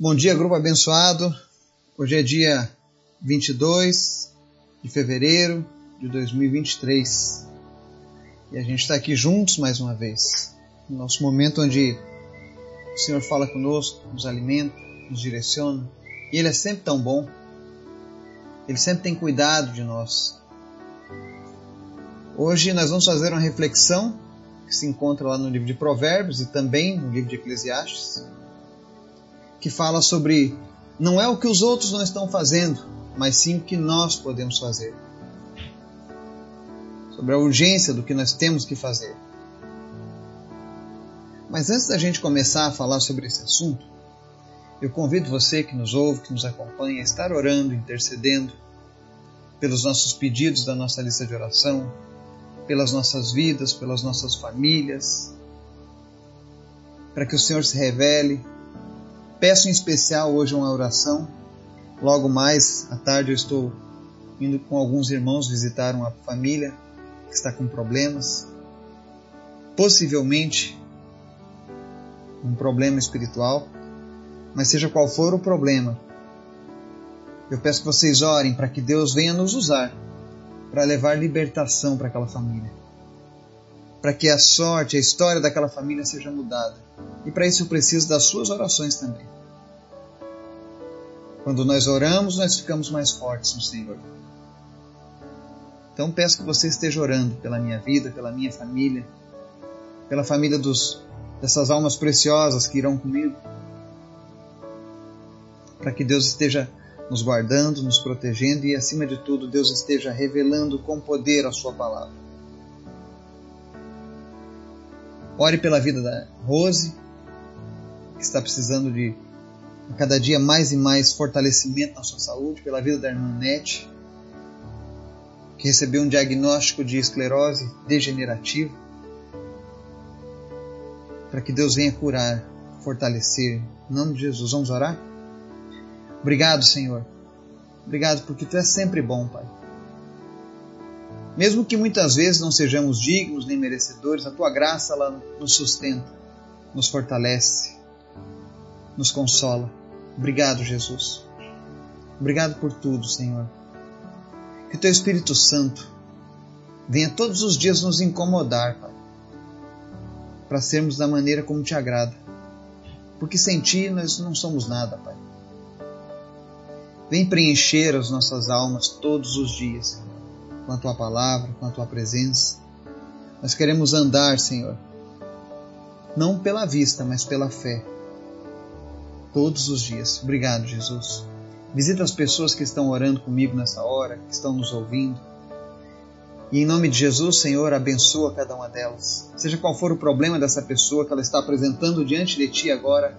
Bom dia, grupo abençoado. Hoje é dia 22 de fevereiro de 2023 e a gente está aqui juntos mais uma vez. No nosso momento onde o Senhor fala conosco, nos alimenta, nos direciona e Ele é sempre tão bom. Ele sempre tem cuidado de nós. Hoje nós vamos fazer uma reflexão que se encontra lá no livro de Provérbios e também no livro de Eclesiastes que fala sobre não é o que os outros não estão fazendo, mas sim o que nós podemos fazer. Sobre a urgência do que nós temos que fazer. Mas antes da gente começar a falar sobre esse assunto, eu convido você que nos ouve, que nos acompanha, a estar orando, intercedendo pelos nossos pedidos da nossa lista de oração, pelas nossas vidas, pelas nossas famílias, para que o Senhor se revele, Peço em especial hoje uma oração. Logo mais à tarde eu estou indo com alguns irmãos visitar uma família que está com problemas, possivelmente um problema espiritual, mas seja qual for o problema, eu peço que vocês orem para que Deus venha nos usar para levar libertação para aquela família. Para que a sorte, a história daquela família seja mudada. E para isso eu preciso das suas orações também. Quando nós oramos, nós ficamos mais fortes no Senhor. Então peço que você esteja orando pela minha vida, pela minha família, pela família dos, dessas almas preciosas que irão comigo, para que Deus esteja nos guardando, nos protegendo e, acima de tudo, Deus esteja revelando com poder a Sua palavra. Ore pela vida da Rose, que está precisando de a cada dia mais e mais fortalecimento na sua saúde, pela vida da irmã Nete, que recebeu um diagnóstico de esclerose degenerativa, para que Deus venha curar, fortalecer. Em nome de Jesus, vamos orar? Obrigado, Senhor. Obrigado porque Tu és sempre bom, Pai. Mesmo que muitas vezes não sejamos dignos nem merecedores, a Tua graça ela nos sustenta, nos fortalece, nos consola. Obrigado, Jesus. Obrigado por tudo, Senhor. Que o Teu Espírito Santo venha todos os dias nos incomodar, Pai, para sermos da maneira como Te agrada. Porque sem Ti nós não somos nada, Pai. Vem preencher as nossas almas todos os dias com a Tua palavra, com a Tua presença. Nós queremos andar, Senhor, não pela vista, mas pela fé todos os dias. Obrigado, Jesus. Visita as pessoas que estão orando comigo nessa hora, que estão nos ouvindo. E em nome de Jesus, Senhor, abençoa cada uma delas. Seja qual for o problema dessa pessoa que ela está apresentando diante de Ti agora,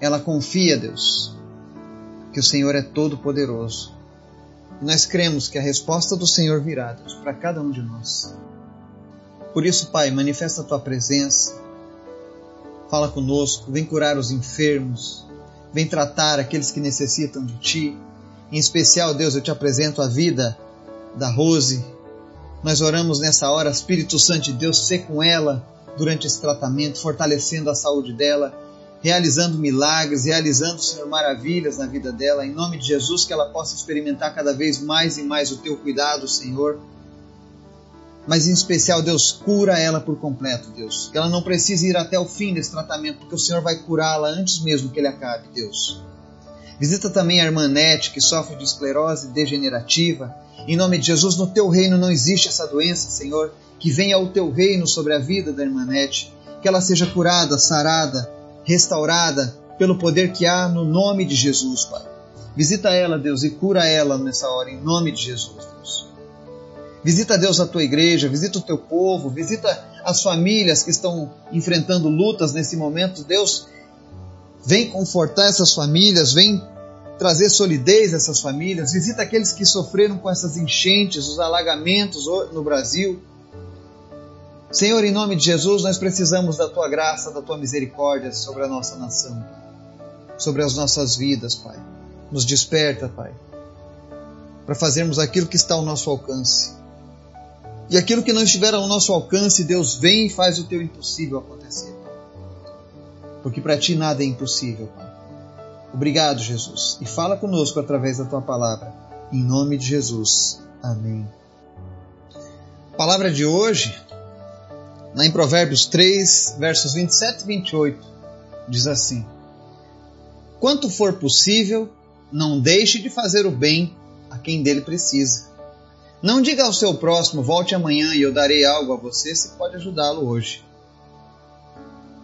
ela confia, Deus, que o Senhor é todo-poderoso. Nós cremos que a resposta do Senhor virá, para cada um de nós. Por isso, Pai, manifesta a Tua presença, fala conosco, vem curar os enfermos, vem tratar aqueles que necessitam de Ti. Em especial, Deus, eu te apresento a vida da Rose. Nós oramos nessa hora, Espírito Santo de Deus, ser com ela durante esse tratamento, fortalecendo a saúde dela, realizando milagres, realizando, Senhor, maravilhas na vida dela. Em nome de Jesus, que ela possa experimentar cada vez mais e mais o Teu cuidado, Senhor mas em especial, Deus, cura ela por completo, Deus. Que ela não precise ir até o fim desse tratamento, porque o Senhor vai curá-la antes mesmo que ele acabe, Deus. Visita também a irmã Nete, que sofre de esclerose degenerativa. Em nome de Jesus, no teu reino não existe essa doença, Senhor. Que venha o teu reino sobre a vida da irmã Nete. Que ela seja curada, sarada, restaurada pelo poder que há no nome de Jesus, Pai. Visita ela, Deus, e cura ela nessa hora, em nome de Jesus, Deus. Visita, Deus, a tua igreja, visita o teu povo, visita as famílias que estão enfrentando lutas nesse momento. Deus, vem confortar essas famílias, vem trazer solidez a essas famílias. Visita aqueles que sofreram com essas enchentes, os alagamentos no Brasil. Senhor, em nome de Jesus, nós precisamos da tua graça, da tua misericórdia sobre a nossa nação, sobre as nossas vidas, Pai. Nos desperta, Pai, para fazermos aquilo que está ao nosso alcance. E aquilo que não estiver ao nosso alcance, Deus vem e faz o teu impossível acontecer. Porque para ti nada é impossível, Pai. Obrigado, Jesus, e fala conosco através da tua palavra. Em nome de Jesus. Amém. A palavra de hoje, lá em Provérbios 3, versos 27 e 28, diz assim: Quanto for possível, não deixe de fazer o bem a quem dele precisa. Não diga ao seu próximo, volte amanhã e eu darei algo a você, se pode ajudá-lo hoje.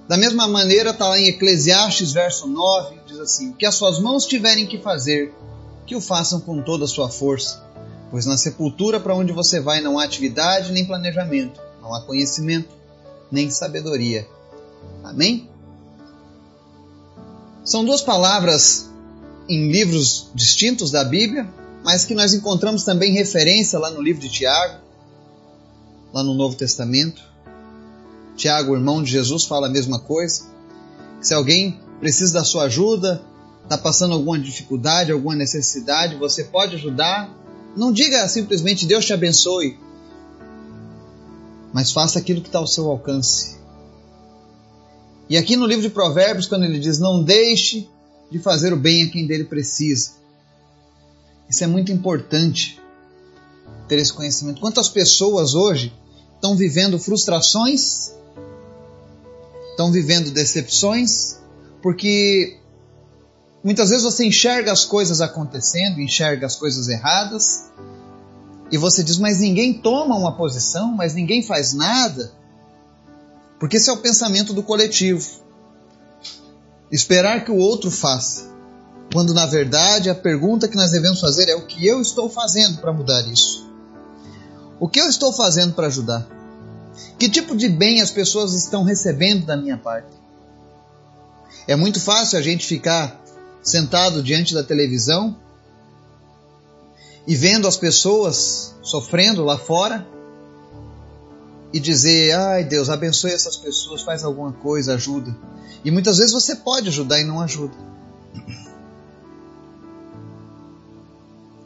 Da mesma maneira, está lá em Eclesiastes, verso 9, diz assim: que as suas mãos tiverem que fazer, que o façam com toda a sua força, pois na sepultura para onde você vai não há atividade nem planejamento, não há conhecimento, nem sabedoria. Amém? São duas palavras em livros distintos da Bíblia, mas que nós encontramos também referência lá no livro de Tiago, lá no Novo Testamento. Tiago, irmão de Jesus, fala a mesma coisa. Se alguém precisa da sua ajuda, está passando alguma dificuldade, alguma necessidade, você pode ajudar. Não diga simplesmente Deus te abençoe, mas faça aquilo que está ao seu alcance. E aqui no livro de Provérbios, quando ele diz: Não deixe de fazer o bem a quem dele precisa. Isso é muito importante ter esse conhecimento. Quantas pessoas hoje estão vivendo frustrações estão vivendo decepções, porque muitas vezes você enxerga as coisas acontecendo, enxerga as coisas erradas, e você diz, mas ninguém toma uma posição, mas ninguém faz nada. Porque esse é o pensamento do coletivo. Esperar que o outro faça. Quando na verdade a pergunta que nós devemos fazer é o que eu estou fazendo para mudar isso? O que eu estou fazendo para ajudar? Que tipo de bem as pessoas estão recebendo da minha parte? É muito fácil a gente ficar sentado diante da televisão e vendo as pessoas sofrendo lá fora e dizer: ai Deus, abençoe essas pessoas, faz alguma coisa, ajuda. E muitas vezes você pode ajudar e não ajuda.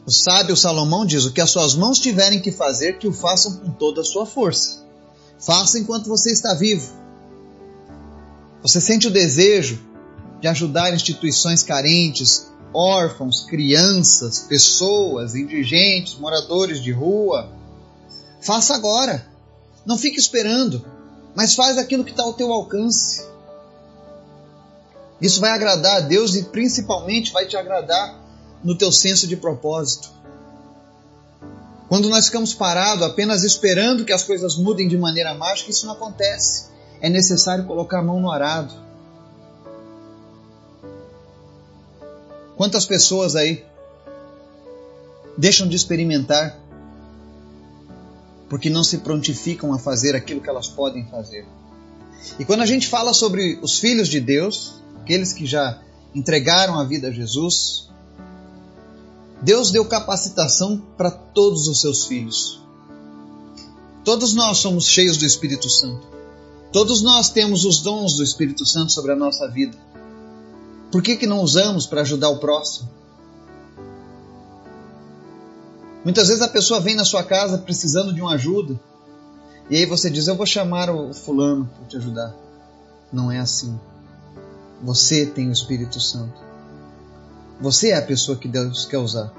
O sábio Salomão diz: o que as suas mãos tiverem que fazer, que o façam com toda a sua força. Faça enquanto você está vivo. Você sente o desejo de ajudar instituições carentes, órfãos, crianças, pessoas, indigentes, moradores de rua. Faça agora. Não fique esperando, mas faz aquilo que está ao teu alcance. Isso vai agradar a Deus e principalmente vai te agradar no teu senso de propósito. Quando nós ficamos parados apenas esperando que as coisas mudem de maneira mágica, isso não acontece. É necessário colocar a mão no arado. Quantas pessoas aí deixam de experimentar porque não se prontificam a fazer aquilo que elas podem fazer? E quando a gente fala sobre os filhos de Deus, aqueles que já entregaram a vida a Jesus, Deus deu capacitação para todos os seus filhos. Todos nós somos cheios do Espírito Santo. Todos nós temos os dons do Espírito Santo sobre a nossa vida. Por que, que não usamos para ajudar o próximo? Muitas vezes a pessoa vem na sua casa precisando de uma ajuda e aí você diz: Eu vou chamar o fulano para te ajudar. Não é assim. Você tem o Espírito Santo. Você é a pessoa que Deus quer usar.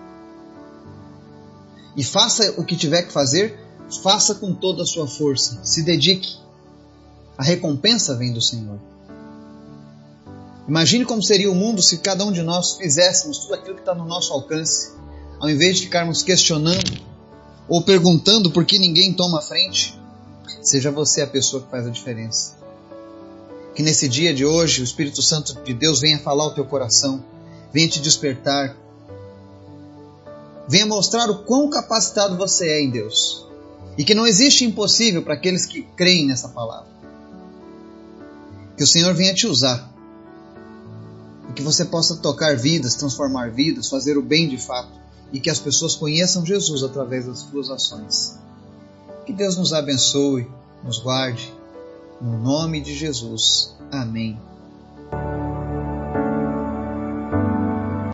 E faça o que tiver que fazer, faça com toda a sua força. Se dedique. A recompensa vem do Senhor. Imagine como seria o mundo se cada um de nós fizéssemos tudo aquilo que está no nosso alcance, ao invés de ficarmos questionando ou perguntando por que ninguém toma a frente. Seja você a pessoa que faz a diferença. Que nesse dia de hoje o Espírito Santo de Deus venha falar ao teu coração venha te despertar. Venha mostrar o quão capacitado você é em Deus. E que não existe impossível para aqueles que creem nessa palavra. Que o Senhor venha te usar. Que você possa tocar vidas, transformar vidas, fazer o bem de fato. E que as pessoas conheçam Jesus através das suas ações. Que Deus nos abençoe, nos guarde. No nome de Jesus. Amém.